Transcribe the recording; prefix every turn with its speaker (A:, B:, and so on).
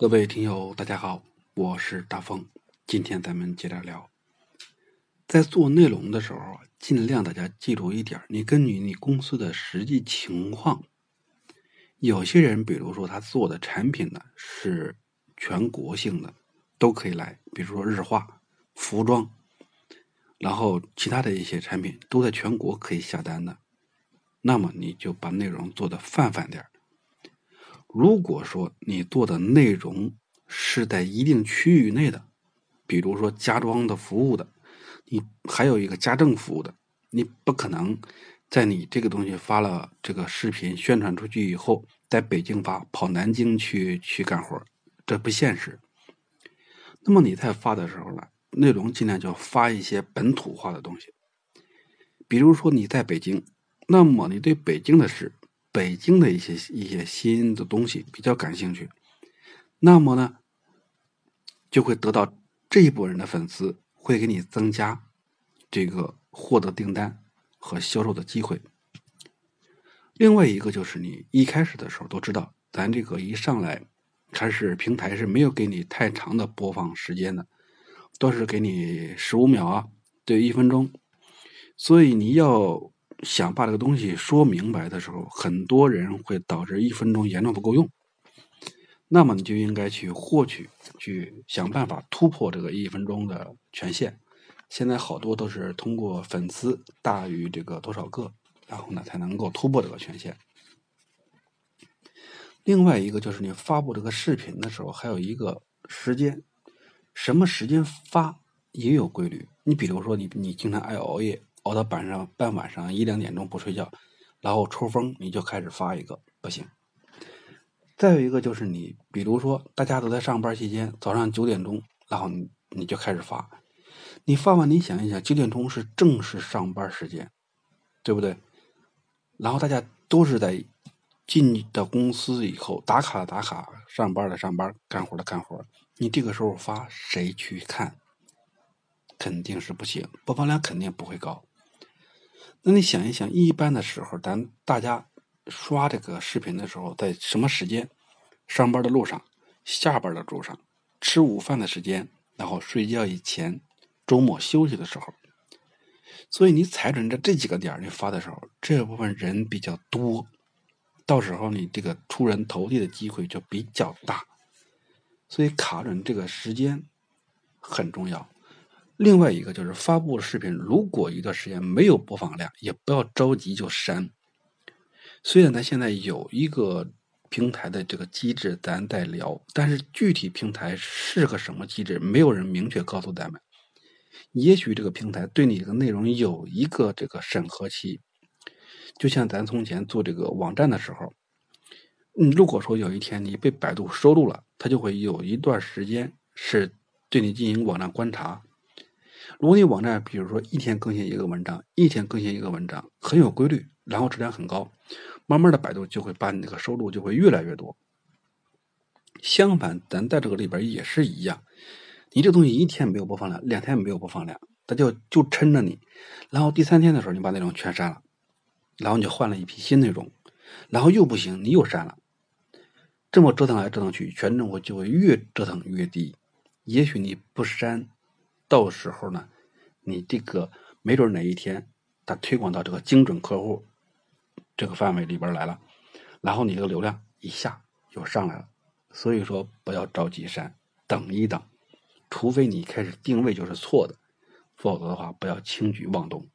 A: 各位听友，大家好，我是大风。今天咱们接着聊，在做内容的时候，尽量大家记住一点：你根据你公司的实际情况，有些人，比如说他做的产品呢是全国性的，都可以来，比如说日化、服装，然后其他的一些产品都在全国可以下单的，那么你就把内容做的泛泛点儿。如果说你做的内容是在一定区域内的，比如说家装的服务的，你还有一个家政服务的，你不可能在你这个东西发了这个视频宣传出去以后，在北京发，跑南京去去干活，这不现实。那么你在发的时候呢，内容尽量就发一些本土化的东西，比如说你在北京，那么你对北京的事。北京的一些一些新的东西比较感兴趣，那么呢，就会得到这一波人的粉丝，会给你增加这个获得订单和销售的机会。另外一个就是你一开始的时候都知道，咱这个一上来开始平台是没有给你太长的播放时间的，都是给你十五秒啊，对，一分钟，所以你要。想把这个东西说明白的时候，很多人会导致一分钟严重不够用。那么你就应该去获取，去想办法突破这个一分钟的权限。现在好多都是通过粉丝大于这个多少个，然后呢才能够突破这个权限。另外一个就是你发布这个视频的时候，还有一个时间，什么时间发也有规律。你比如说你你经常爱熬夜。熬到晚上半晚上一两点钟不睡觉，然后抽风你就开始发一个不行。再有一个就是你，比如说大家都在上班期间，早上九点钟，然后你你就开始发，你发完你想一想，九点钟是正式上班时间，对不对？然后大家都是在进到公司以后打卡打卡，上班的上班，干活的干活，你这个时候发谁去看？肯定是不行，播放量肯定不会高。那你想一想，一般的时候，咱大家刷这个视频的时候，在什么时间？上班的路上，下班的路上，吃午饭的时间，然后睡觉以前，周末休息的时候。所以你踩准这这几个点你发的时候，这部分人比较多，到时候你这个出人头地的机会就比较大。所以卡准这个时间很重要。另外一个就是发布的视频，如果一段时间没有播放量，也不要着急就删。虽然咱现在有一个平台的这个机制，咱在聊，但是具体平台是个什么机制，没有人明确告诉咱们。也许这个平台对你这个内容有一个这个审核期，就像咱从前做这个网站的时候，嗯，如果说有一天你被百度收录了，它就会有一段时间是对你进行网站观察。如果你网站，比如说一天更新一个文章，一天更新一个文章，很有规律，然后质量很高，慢慢的百度就会把你那个收入就会越来越多。相反，咱在这个里边也是一样，你这东西一天没有播放量，两天没有播放量，它就就撑着你，然后第三天的时候你把内容全删了，然后你就换了一批新内容，然后又不行，你又删了，这么折腾来折腾去，权重会就会越折腾越低。也许你不删。到时候呢，你这个没准哪一天，它推广到这个精准客户这个范围里边来了，然后你这个流量一下就上来了。所以说不要着急删，等一等，除非你开始定位就是错的，否则的话不要轻举妄动。